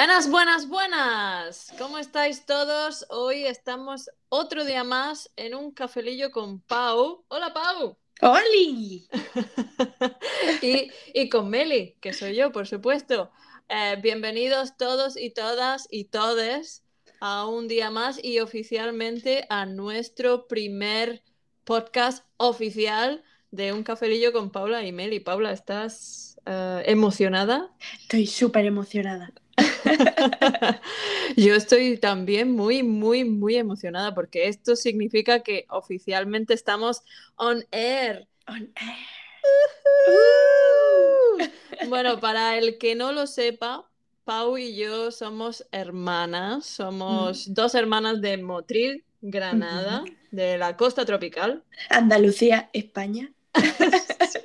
Buenas, buenas, buenas. ¿Cómo estáis todos? Hoy estamos otro día más en un cafelillo con Pau. Hola, Pau. ¡Holi! y, y con Meli, que soy yo, por supuesto. Eh, bienvenidos todos y todas y todes a un día más y oficialmente a nuestro primer podcast oficial de un cafelillo con Paula y Meli. Paula, ¿estás eh, emocionada? Estoy súper emocionada. Yo estoy también muy, muy, muy emocionada porque esto significa que oficialmente estamos on air. On air. Bueno, para el que no lo sepa, Pau y yo somos hermanas, somos dos hermanas de Motril, Granada, de la costa tropical. Andalucía, España. Sí,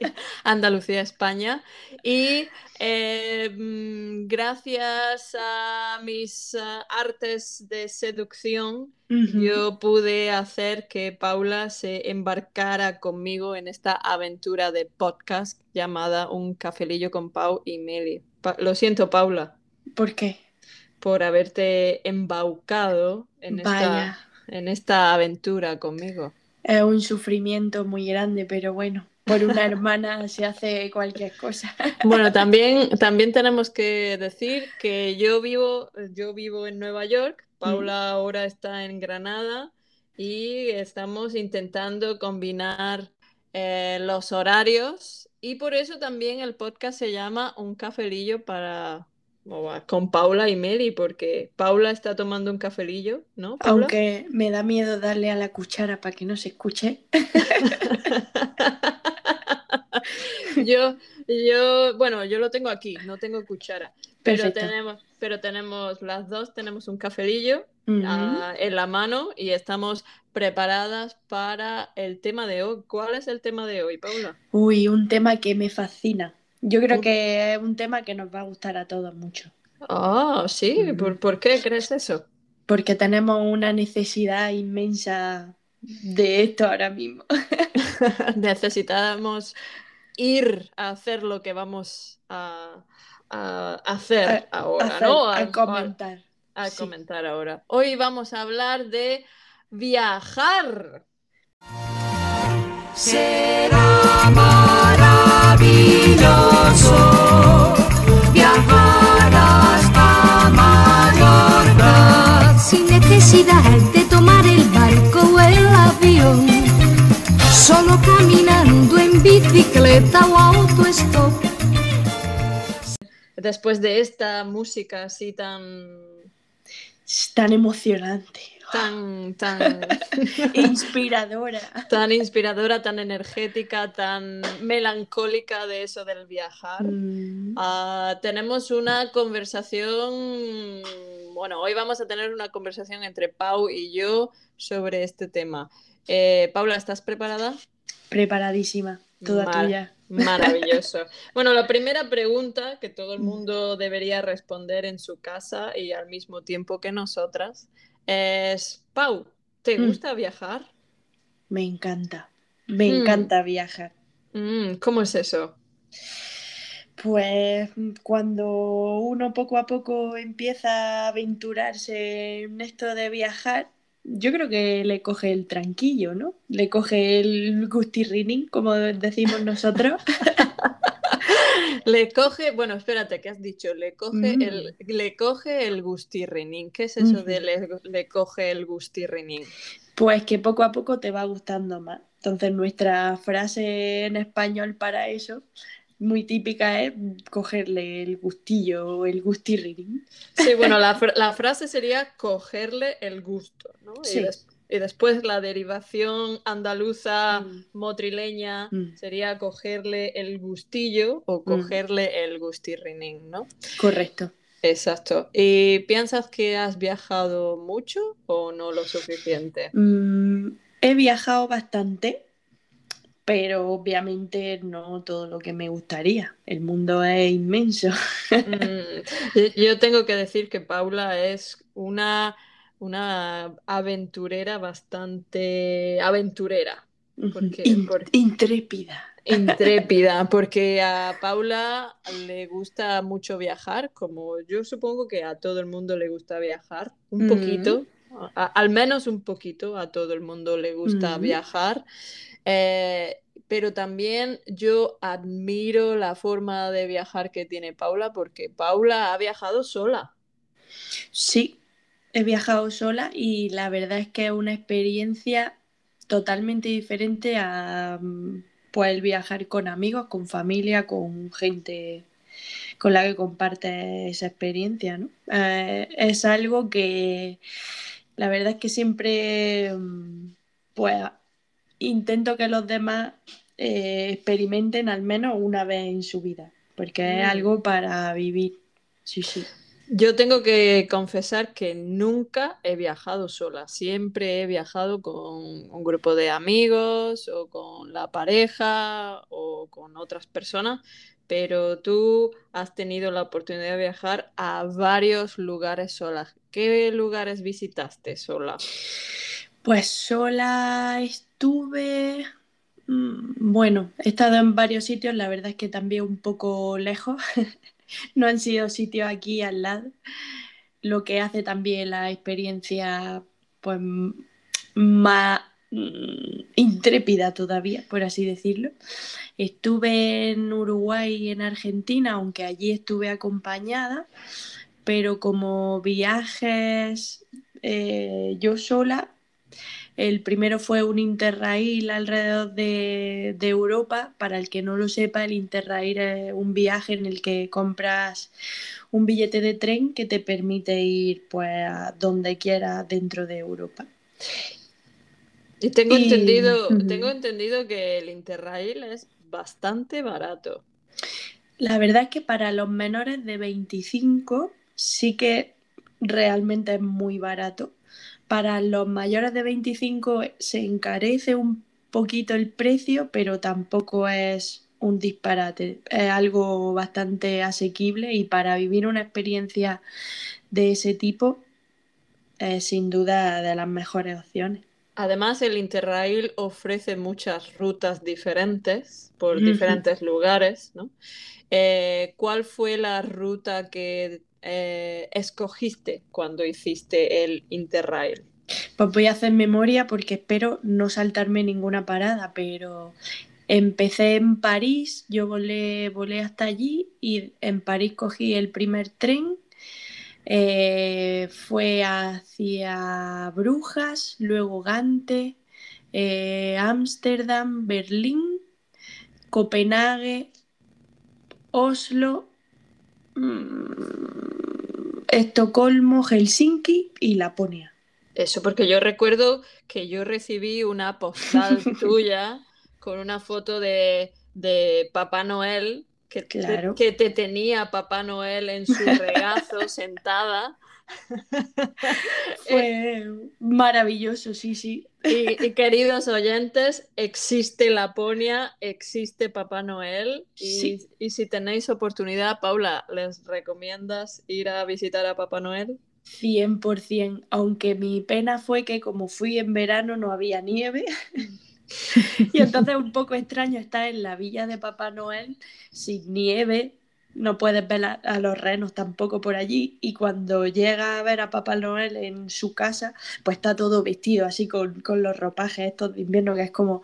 Andalucía, España. Y eh, mm, gracias a mis ah, artes de seducción, yo pude hacer que Paula se embarcara conmigo en esta aventura de podcast llamada Un cafelillo con Pau y Meli. Pa- lo siento, Paula, ¿Por qué? por haberte embaucado en esta, Vaya, en esta aventura conmigo. Es un sufrimiento muy grande, pero bueno, por una hermana se hace cualquier cosa. Bueno, también, también tenemos que decir que yo vivo, yo vivo en Nueva York, Paula ahora está en Granada y estamos intentando combinar eh, los horarios y por eso también el podcast se llama Un cafelillo para con Paula y Meli, porque Paula está tomando un cafelillo, ¿no, Paula? Aunque me da miedo darle a la cuchara para que no se escuche. Yo, yo, bueno, yo lo tengo aquí, no tengo cuchara, pero Perfecto. tenemos, pero tenemos las dos, tenemos un cafelillo ah, en la mano y estamos preparadas para el tema de hoy. ¿Cuál es el tema de hoy, Paula? Uy, un tema que me fascina. Yo creo que es un tema que nos va a gustar a todos mucho. Ah, sí, Ujú. ¿por, por qué crees eso? Porque tenemos una necesidad inmensa de esto ahora mismo. Necesitamos ir a hacer lo que vamos a, a hacer A- ahora, hacer- ¿no? a A- comentar. a Sí. comentar ahora. Hoy vamos a hablar de viajar. Será maravilloso viajar hasta Mallorca sin necesidad de tomar el barco o el avión, solo caminando en bicicleta o autostop. Después de esta música así tan, tan emocionante, tan, tan, inspiradora. tan inspiradora, tan energética, tan melancólica de eso del viajar. Mm, Ah, tenemos una conversación, bueno, hoy vamos a tener una conversación entre Pau y yo sobre este tema. Eh, Paula, ¿estás preparada? preparadísima, toda Mar- tuya. Maravilloso. Bueno, la primera pregunta que todo el mundo debería responder en su casa y al mismo tiempo que nosotras es, Pau, ¿te Mm. gusta viajar? Me encanta, me Mm. encanta viajar. Mm, ¿cómo es eso? Pues cuando uno poco a poco empieza a aventurarse en esto de viajar, yo creo que le coge el tranquillo, ¿no? Le coge el gustirrinín, como decimos nosotros. Le coge, bueno, espérate, ¿qué has dicho? Le coge Mm. el, le coge el gustirrinín. ¿Qué es eso de le, le coge el gustirrinín? Pues que poco a poco te va gustando más. Entonces nuestra frase en español para eso, muy típica, es cogerle el gustillo o el gustirrinín. Sí, bueno, la, fr- la frase sería cogerle el gusto, ¿no? Y, Sí. Y después la derivación andaluza Mm. motrileña Mm. sería cogerle el gustillo o Mm. cogerle el gustirrinín, ¿no? Correcto. Exacto. ¿Y piensas que has viajado mucho o no lo suficiente? He viajado bastante, pero obviamente no todo lo que me gustaría. El mundo es inmenso. Yo tengo que decir que Paula es una, una aventurera bastante aventurera. Porque- In- por- Intrépida. Intrépida, porque a Paula le gusta mucho viajar, como yo supongo que a todo el mundo le gusta viajar, un Mm. poquito, a- al menos un poquito, a todo el mundo le gusta Mm. viajar. Eh, pero también yo admiro la forma de viajar que tiene Paula, porque Paula ha viajado sola. Sí, he viajado sola y la verdad es que es una experiencia totalmente diferente a mm, el viajar con amigos, con familia, con gente con la que comparte esa experiencia, ¿no? Eh, es algo que la verdad es que siempre mm, pues intento que los demás eh, experimenten al menos una vez en su vida, porque es Mm. algo para vivir. Sí, sí. Yo tengo que confesar que nunca he viajado sola, siempre he viajado con un grupo de amigos o con la pareja o con otras personas, pero tú has tenido la oportunidad de viajar a varios lugares sola. ¿Qué lugares visitaste sola? Pues sola estuve, mm, bueno, he estado en varios sitios, la verdad es que también un poco lejos, no han sido sitios aquí al lado, lo que hace también la experiencia pues más mm, intrépida todavía, por así decirlo. Estuve en Uruguay y en Argentina, aunque allí estuve acompañada, pero como viajes eh, yo sola, el primero fue un Interrail alrededor de, de Europa. Para el que no lo sepa, el Interrail es un viaje en el que compras un billete de tren que te permite ir pues a donde quieras dentro de Europa. Y tengo Y- entendido, tengo entendido que el Interrail es bastante barato. La verdad es que para los menores de 25 sí que realmente es muy barato. Para los mayores de 25 se encarece un poquito el precio, pero tampoco es un disparate. Es algo bastante asequible y para vivir una experiencia de ese tipo es sin duda de las mejores opciones. Además, el Interrail ofrece muchas rutas diferentes por diferentes lugares, ¿no? Eh, ¿cuál fue la ruta que eh, escogiste cuando hiciste el Interrail? Pues voy a hacer memoria porque espero no saltarme ninguna parada, pero empecé en París, yo volé, volé hasta allí y en París cogí el primer tren, eh, fue hacia Brujas, luego Gante, eh, Ámsterdam, Berlín, Copenhague, Oslo, Estocolmo, Helsinki y Laponia. Eso, porque yo recuerdo que yo recibí una postal tuya con una foto de, de Papá Noel, que, te- que te tenía Papá Noel en su regazo sentada. Fue maravilloso, sí, sí. Y, y, queridos oyentes, existe Laponia, existe Papá Noel y, Sí. y si tenéis oportunidad, Paula, ¿les recomiendas ir a visitar a Papá Noel? 100%, aunque mi pena fue que como fui en verano no había nieve y entonces un poco extraño estar en la villa de Papá Noel sin nieve, no puedes ver a, a los renos tampoco por allí y cuando llega a ver a Papá Noel en su casa, pues está todo vestido así con, con los ropajes estos de invierno que es como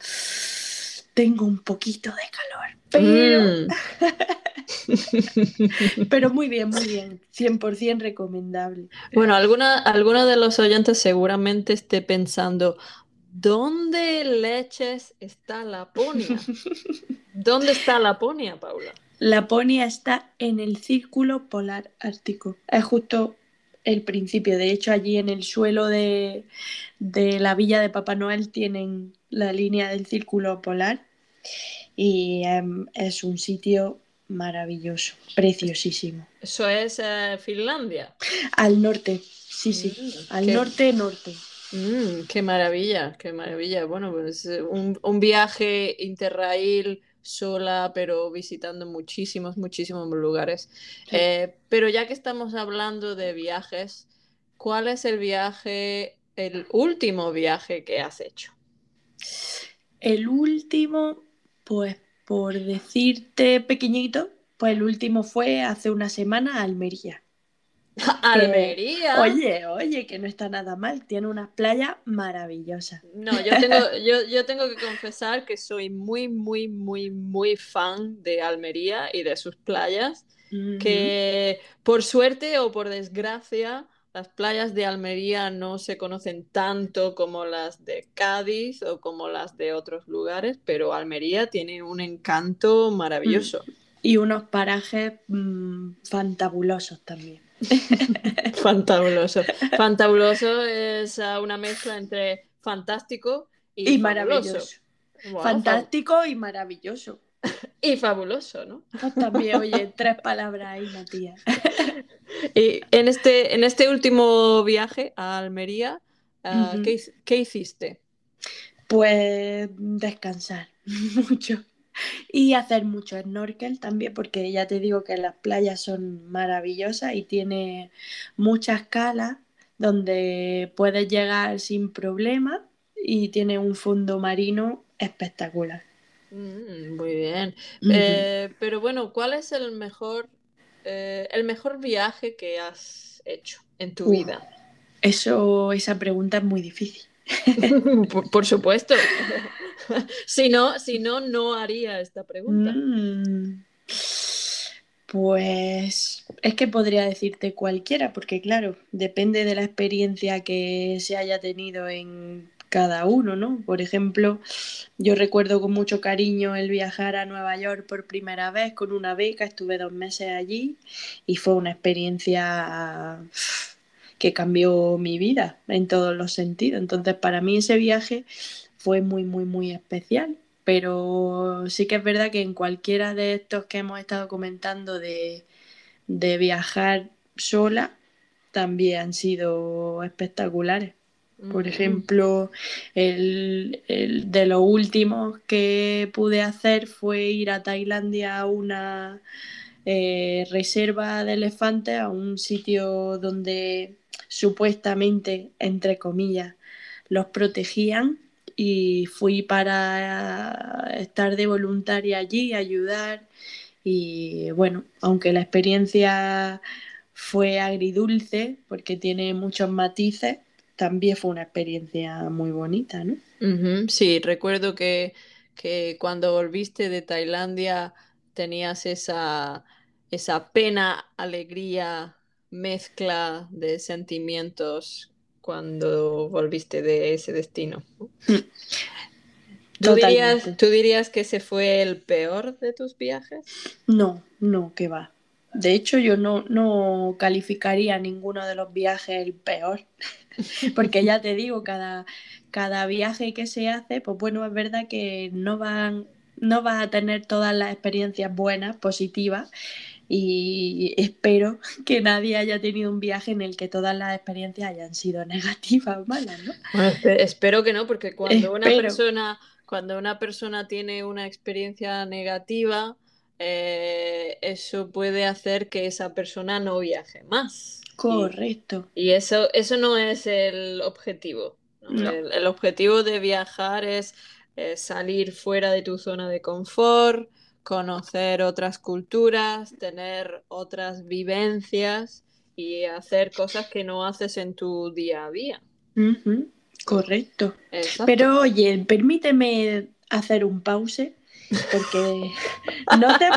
tengo un poquito de calor, pero, Mm. pero muy bien, muy bien, 100% recomendable. Bueno, alguna, alguno de los oyentes seguramente esté pensando, ¿dónde leches está Laponia? ¿Dónde está Laponia, Paula? Laponia está en el círculo polar ártico. Es justo el principio. De hecho, allí en el suelo de, de la villa de Papá Noel tienen la línea del círculo polar y em, es un sitio maravilloso, preciosísimo. Eso es eh, Finlandia. Al norte, sí, sí, Mm, al qué- norte, norte. Mm, qué maravilla, qué maravilla. Bueno, pues eh, un, un viaje interrail sola, pero visitando muchísimos, muchísimos lugares. Sí. Eh, pero ya que estamos hablando de viajes, ¿cuál es el viaje, el último viaje que has hecho? El último, pues por decirte pequeñito, pues el último fue hace una semana a Almería. Almería. Oye, oye, que no está nada mal, tiene unas playas maravillosas. No, yo tengo, yo, yo tengo que confesar que soy muy, muy, muy, muy fan de Almería y de sus playas, que por suerte o por desgracia, las playas de Almería no se conocen tanto como las de Cádiz o como las de otros lugares, pero Almería tiene un encanto maravilloso. Y unos parajes mm, fantabulosos también. Fantabuloso. Fantabuloso es ah, una mezcla entre fantástico y, maravilloso. Wow, Fantástico y maravilloso. Y fabuloso, ¿no? Pues también, oye, tres palabras ahí, Matías. Y en este, en este último viaje a Almería, ah. ¿qué, qué hiciste? Pues descansar mucho. Y hacer mucho snorkel también, porque ya te digo que las playas son maravillosas y tiene muchas calas donde puedes llegar sin problema y tiene un fondo marino espectacular. Mm, muy bien. Eh, pero bueno, ¿cuál es el mejor, eh, el mejor viaje que has hecho en tu vida? Eso, esa pregunta es muy difícil. Por, por supuesto. Si no, si no, no haría esta pregunta. Mm, Pues es que podría decirte cualquiera, porque claro, depende de la experiencia que se haya tenido en cada uno, ¿no? Por ejemplo, yo recuerdo con mucho cariño el viajar a Nueva York por primera vez con una beca, estuve dos meses allí y fue una experiencia que cambió mi vida en todos los sentidos. Entonces, para mí ese viaje fue muy, muy, muy especial. Pero sí que es verdad que en cualquiera de estos que hemos estado comentando de, de viajar sola, también han sido espectaculares. Por Mm. ejemplo, el, el de los últimos que pude hacer fue ir a Tailandia a una eh, reserva de elefantes, a un sitio donde supuestamente, entre comillas, los protegían y fui para estar de voluntaria allí, ayudar y bueno, aunque la experiencia fue agridulce porque tiene muchos matices, también fue una experiencia muy bonita, ¿no? Sí, recuerdo que, que cuando volviste de Tailandia tenías esa, esa pena, alegría, mezcla de sentimientos cuando volviste de ese destino. ¿Tú dirías, Totalmente. tú dirías que ese fue el peor de tus viajes? No, no, que va. De hecho, yo no, no calificaría ninguno de los viajes el peor, porque ya te digo, cada, cada viaje que se hace, pues bueno, es verdad que no van, no vas a tener todas las experiencias buenas, positivas, y espero que nadie haya tenido un viaje en el que todas las experiencias hayan sido negativas, malas, ¿no? Bueno, espero que no, porque cuando una persona, cuando una persona tiene una experiencia negativa, eh, eso puede hacer que esa persona no viaje más. Correcto. y eso, eso no es el objetivo. ¿no? No. El, el objetivo de viajar es salir fuera de tu zona de confort, conocer otras culturas, tener otras vivencias y hacer cosas que no haces en tu día a día. Correcto. Exacto. Pero oye, permíteme hacer un pause porque no te,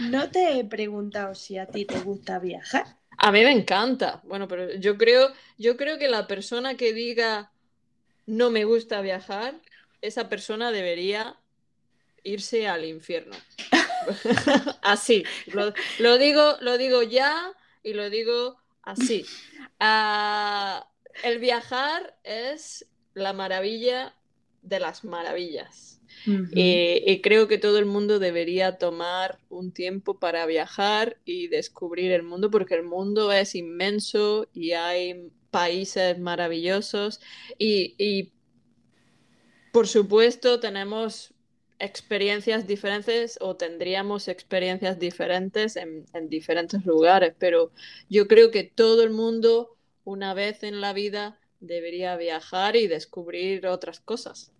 no te he preguntado si a ti te gusta viajar. A mí me encanta. Bueno, pero yo creo, yo creo que la persona que diga no me gusta viajar, esa persona debería irse al infierno. Así. Lo, lo digo, lo digo ya y lo digo así. Ah, el viajar es la maravilla de las maravillas. Y, y creo que todo el mundo debería tomar un tiempo para viajar y descubrir el mundo, porque el mundo es inmenso y hay países maravillosos y, y, por supuesto tenemos experiencias diferentes o tendríamos experiencias diferentes en, en diferentes lugares, pero yo creo que todo el mundo una vez en la vida debería viajar y descubrir otras cosas.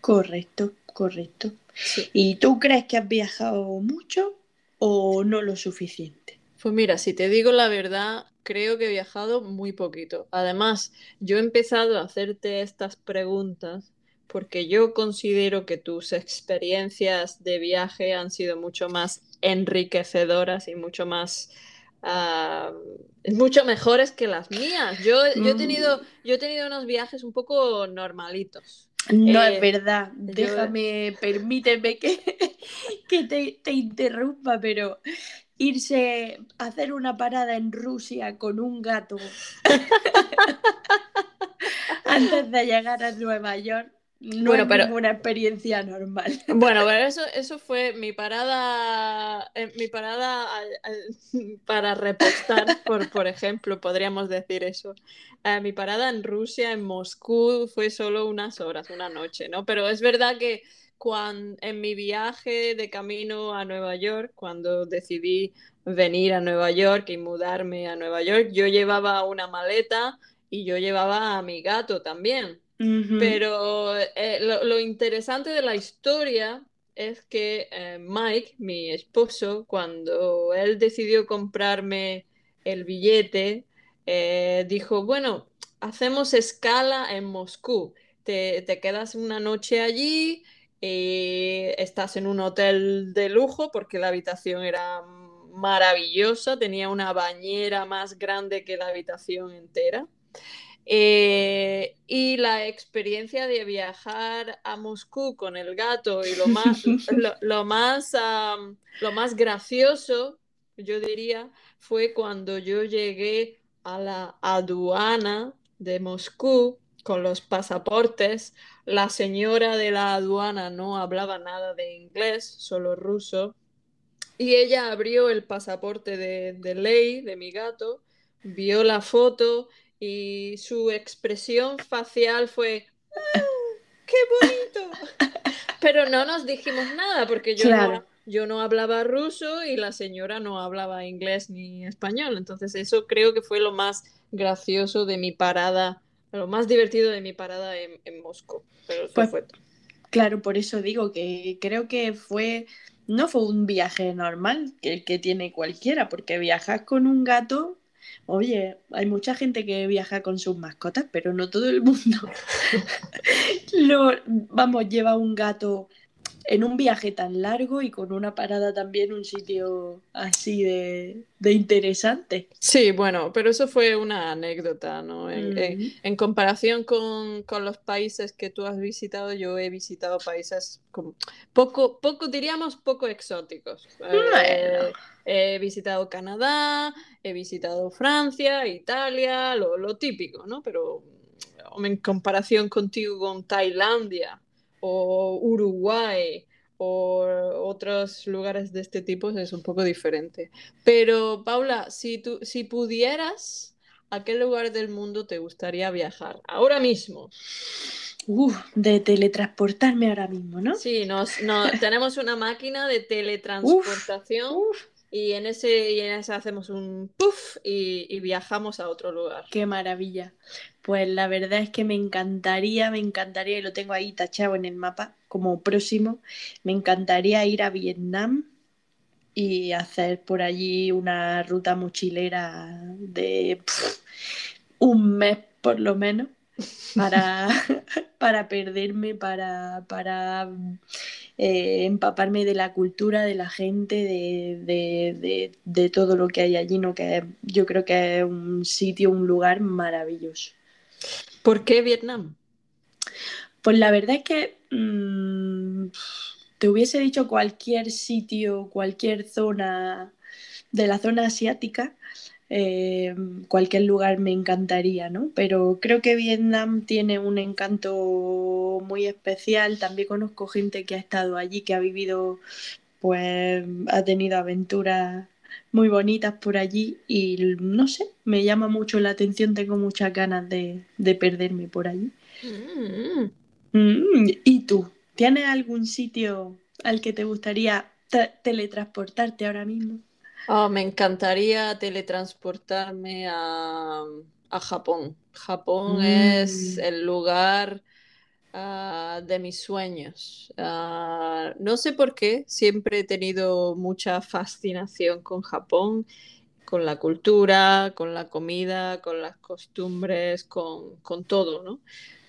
Correcto, correcto. Sí. ¿Y tú crees que has viajado mucho o no lo suficiente? Pues mira, si te digo la verdad, creo que he viajado muy poquito. Además, yo he empezado a hacerte estas preguntas porque yo considero que tus experiencias de viaje han sido mucho más enriquecedoras y mucho más ah, mucho mejores que las mías. Yo, yo he Mm. tenido, yo he tenido unos viajes un poco normalitos. No Eh, es verdad. yo- Déjame, permíteme que, que te, te interrumpa, pero irse a hacer una parada en Rusia con un gato antes de llegar a Nueva York no Bueno, es pero- ninguna experiencia normal. Bueno, pero eso, eso fue mi parada, eh, mi parada al- al- para repostar, por, por ejemplo, podríamos decir eso. Eh, mi parada en Rusia, en Moscú, fue solo unas horas, una noche, ¿no? Pero es verdad que cuan- en mi viaje de camino a Nueva York, cuando decidí venir a Nueva York y mudarme a Nueva York, yo llevaba una maleta y yo llevaba a mi gato también. Pero eh, lo, lo interesante de la historia es que eh, Mike, mi esposo, cuando él decidió comprarme el billete, eh, dijo, bueno, hacemos escala en Moscú. Te, te quedas una noche allí y estás en un hotel de lujo porque la habitación era maravillosa, tenía una bañera más grande que la habitación entera. Eh, y la experiencia de viajar a Moscú con el gato y lo más, lo, lo más, lo más gracioso, yo diría, fue cuando yo llegué a la aduana de Moscú con los pasaportes. La señora de la aduana no hablaba nada de inglés, solo ruso. Y ella abrió el pasaporte de, de ley de mi gato, vio la foto y su expresión facial fue ¡Ah, ¡Qué bonito! Pero no nos dijimos nada porque yo, Claro. no, yo no hablaba ruso y la señora no hablaba inglés ni español. Entonces eso creo que fue lo más gracioso de mi parada, lo más divertido de mi parada en, en Moscú. Pero eso Pues- fue todo. Claro, por eso digo que creo que fue, no fue un viaje normal que el que tiene cualquiera, porque viajar con un gato, oye, hay mucha gente que viaja con sus mascotas, pero no todo el mundo. Lo, vamos, lleva un gato en un viaje tan largo y con una parada también un sitio así de, de interesante. Sí, bueno, pero eso fue una anécdota, ¿no? En, comparación con, con los países que tú has visitado, yo he visitado países como poco, poco, diríamos, poco exóticos. Eh, he visitado Canadá, he visitado Francia, Italia, lo, lo típico, ¿no? Pero mm, en comparación contigo con Tailandia o Uruguay o otros lugares de este tipo es un poco diferente. Pero, Paula, si tú, si pudieras, ¿a qué lugar del mundo te gustaría viajar? Ahora mismo. Uf, de teletransportarme ahora mismo, ¿no? Sí, nos, no- tenemos una máquina de teletransportación Uf, y en ese, y en ese hacemos un puff y, viajamos a otro lugar. Qué maravilla. Pues la verdad es que me encantaría, me encantaría, y lo tengo ahí tachado en el mapa como próximo, me encantaría ir a Vietnam y hacer por allí una ruta mochilera de un mes por lo menos para, para perderme, para, para eh, empaparme de la cultura, de la gente, de, de- de- de todo lo que hay allí, ¿no? Que yo creo que es un sitio, un lugar maravilloso. ¿Por qué Vietnam? Pues la verdad es que mm, te hubiese dicho cualquier sitio, cualquier zona de la zona asiática, eh, cualquier lugar me encantaría, ¿no? Pero creo que Vietnam tiene un encanto muy especial. También conozco gente que ha estado allí, que ha vivido, pues ha tenido aventuras muy bonitas por allí y no sé, me llama mucho la atención, tengo muchas ganas de, de perderme por allí. Mm. Mm, ¿y tú? ¿Tienes algún sitio al que te gustaría tra- teletransportarte ahora mismo? Oh, me encantaría teletransportarme a, a Japón. Japón Mm. es el lugar ah, de mis sueños. Ah, no sé por qué, siempre he tenido mucha fascinación con Japón, con la cultura, con la comida, con las costumbres, con, con todo, ¿no?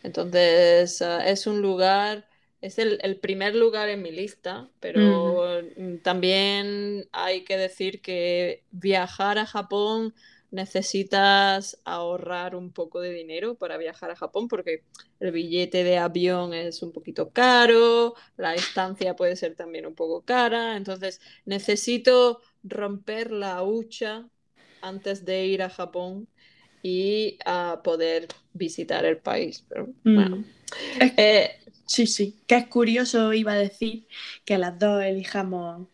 Entonces, es un lugar, es el, el primer lugar en mi lista, pero mm, también hay que decir que viajar a Japón necesitas ahorrar un poco de dinero para viajar a Japón porque el billete de avión es un poquito caro, la estancia puede ser también un poco cara, entonces necesito romper la hucha antes de ir a Japón y a poder visitar el país. Pero, Mm. bueno, eh, Sí, sí, que es curioso, iba a decir, que las dos elijamos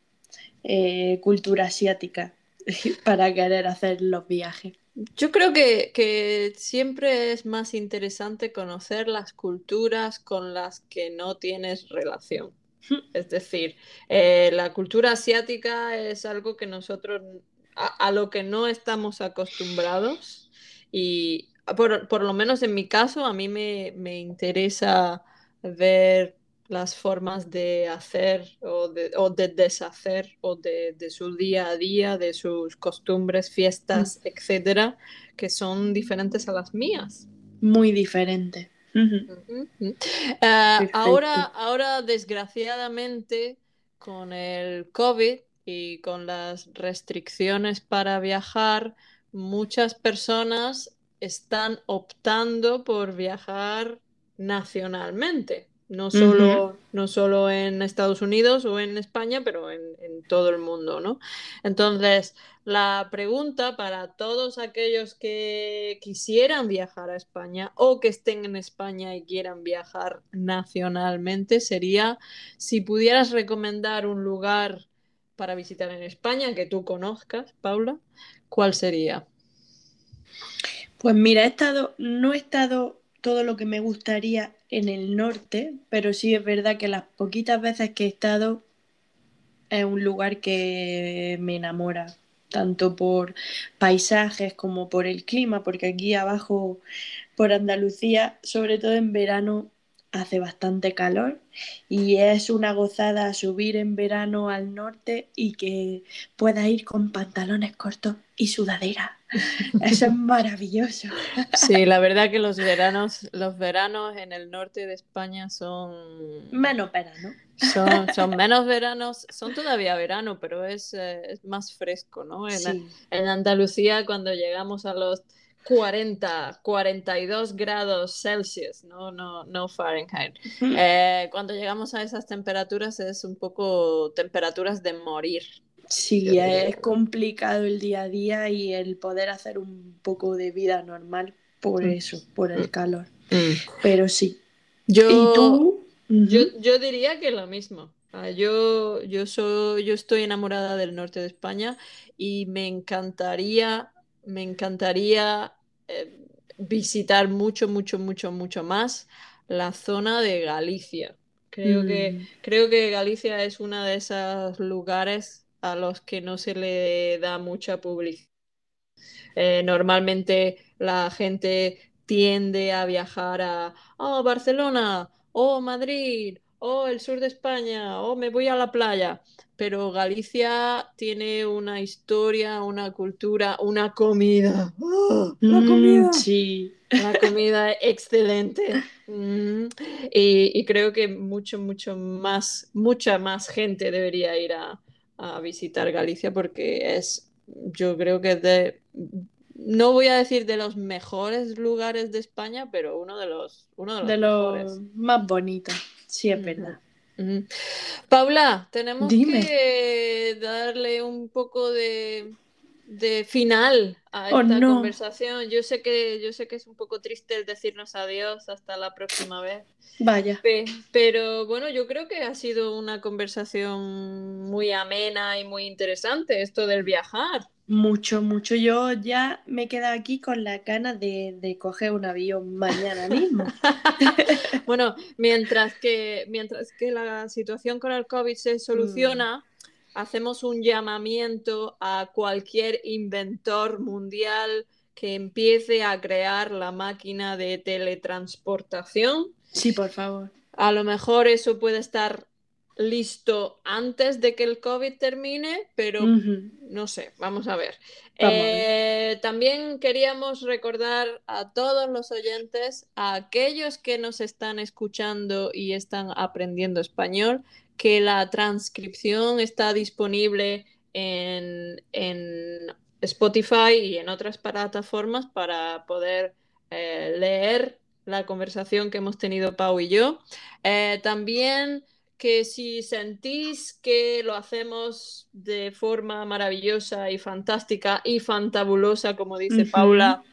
eh, cultura asiática para querer hacer los viajes. Yo creo que, que siempre es más interesante conocer las culturas con las que no tienes relación. Es decir, eh, la cultura asiática es algo que nosotros, a, a lo que no estamos acostumbrados y por, por lo menos en mi caso, a mí me, me interesa ver las formas de hacer o de, o de deshacer o de, de su día a día, de sus costumbres, fiestas, etcétera, que son diferentes a las mías. Muy diferente. Ah, ahora, ahora, desgraciadamente, con el COVID y con las restricciones para viajar, muchas personas están optando por viajar nacionalmente. No solo, no solo en Estados Unidos o en España, pero en, en todo el mundo, ¿no? Entonces, la pregunta para todos aquellos que quisieran viajar a España o que estén en España y quieran viajar nacionalmente sería si pudieras recomendar un lugar para visitar en España que tú conozcas, Paula, ¿cuál sería? Pues mira, he estado, no he estado todo lo que me gustaría en el norte, pero sí es verdad que las poquitas veces que he estado es un lugar que me enamora, tanto por paisajes como por el clima, porque aquí abajo por Andalucía, sobre todo en verano, hace bastante calor y es una gozada subir en verano al norte y que puedas ir con pantalones cortos y sudadera. Eso es maravilloso. Sí, la verdad que los veranos, los veranos en el norte de España son, Menos verano. son, son menos veranos, son todavía verano, pero es, eh, es más fresco, ¿no? En, Sí. en Andalucía, cuando llegamos a los 40, 42 grados Celsius, no, no, no Fahrenheit. Eh, cuando llegamos a esas temperaturas es un poco temperaturas de morir. Sí, es complicado el día a día y el poder hacer un poco de vida normal por Mm. eso, por el Mm. calor. Pero sí. Yo, ¿Y tú? Yo, yo diría que lo mismo. Ah, Yo, yo soy, yo estoy enamorada del norte de España y me encantaría, me encantaría eh, visitar mucho, mucho, mucho, mucho más la zona de Galicia. Creo que, Mm. creo que Galicia es uno de esos lugares a los que no se le da mucha publicidad. Eh, normalmente la gente tiende a viajar a oh, Barcelona, o Madrid, o el sur de España, o me voy a la playa. Pero Galicia tiene una historia, una cultura, una comida. ¡Oh! ¡La Mm, comida! sí. La comida excelente. Mm. Y, y creo que mucho, mucho más, mucha más gente debería ir a, a visitar Galicia porque es, yo creo que es de, no voy a decir de los mejores lugares de España, pero uno de los, uno de los De mejores. los más bonitos. Sí, es verdad. Paula, tenemos Dime. que darle un poco de, de final a Oh, esta no. conversación. Yo sé que, yo sé que es un poco triste el decirnos adiós hasta la próxima vez, Vaya. pe- pero bueno, yo creo que ha sido una conversación muy amena y muy interesante esto del viajar. Mucho, mucho. Yo ya me he quedado aquí con las ganas de, de coger un avión mañana mismo. Bueno, mientras que, mientras que la situación con el COVID se soluciona, hacemos un llamamiento a cualquier inventor mundial que empiece a crear la máquina de teletransportación Sí, por favor. A lo mejor eso puede estar listo antes de que el COVID termine, pero no sé, vamos a ver. Vamos a ver. Eh, también queríamos recordar a todos los oyentes, a aquellos que nos están escuchando y están aprendiendo español, que la transcripción está disponible en, en Spotify y en otras plataformas para poder eh, leer la conversación que hemos tenido Pau y yo. Eh, también que si sentís que lo hacemos de forma maravillosa y fantástica y fantabulosa, como dice. Paula,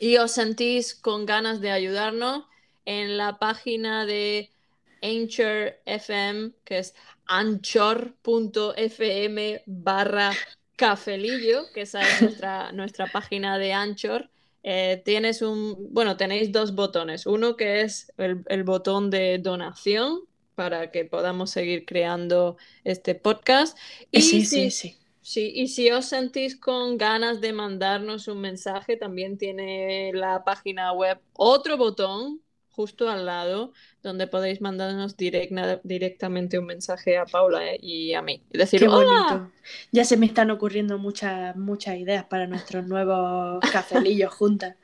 y os sentís con ganas de ayudarnos, en la página de Anchor FM, que es anchor.fm barra cafelillo, que esa es nuestra, nuestra página de Anchor. Eh, tienes un, bueno, tenéis dos botones. Uno que es el, el botón de donación para que podamos seguir creando este podcast. Y Sí, si, sí, sí. sí, y si os sentís con ganas de mandarnos un mensaje, también tiene la página web otro botón justo al lado donde podéis mandarnos directamente un mensaje a Paula eh, y a mí. Y decir, Qué "Hola". bonito. Ya se me están ocurriendo muchas, muchas ideas para nuestros nuevos cafelillos juntas.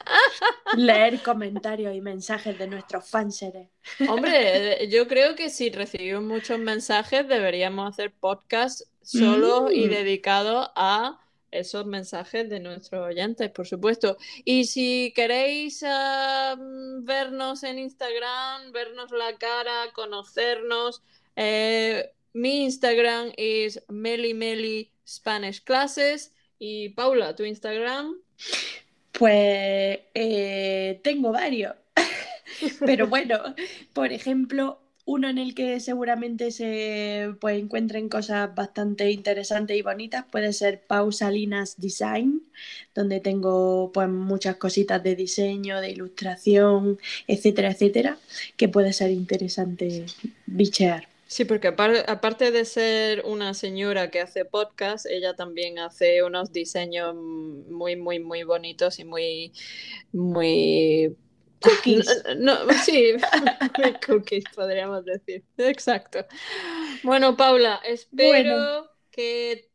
Leer comentarios y mensajes de nuestros fanseres. Hombre, yo creo que si recibimos muchos mensajes deberíamos hacer podcast solo y Mm. dedicado a esos mensajes de nuestros oyentes, por supuesto. Y si queréis ah, mm, vernos en Instagram, vernos la cara, conocernos, eh, mi Instagram es melimeli Spanish Classes y Paula, tu Instagram. Pues eh, tengo varios. Pero bueno, por ejemplo, uno en el que seguramente se pues, encuentren cosas bastante interesantes y bonitas puede ser Pausalinas Design, donde tengo pues muchas cositas de diseño, de ilustración, etcétera, etcétera, que puede ser interesante bichear. Sí, porque apar- aparte de ser una señora que hace podcast, ella también hace unos diseños muy, muy, muy bonitos y muy, muy... Cookies. No, no, sí, cookies, podríamos decir. Exacto. Bueno, Paula, espero Bueno. que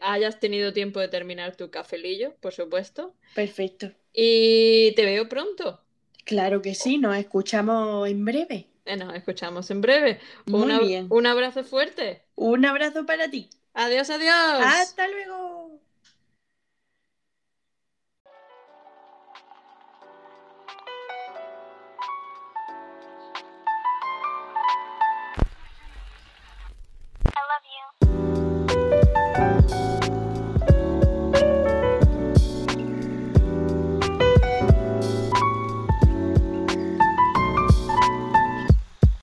hayas tenido tiempo de terminar tu cafelillo, por supuesto, Perfecto. y te veo pronto. Claro que sí, nos escuchamos en breve. Eh, Nos escuchamos en breve. Muy bien. un abrazo fuerte. Un abrazo para ti. Adiós, adiós. Hasta luego.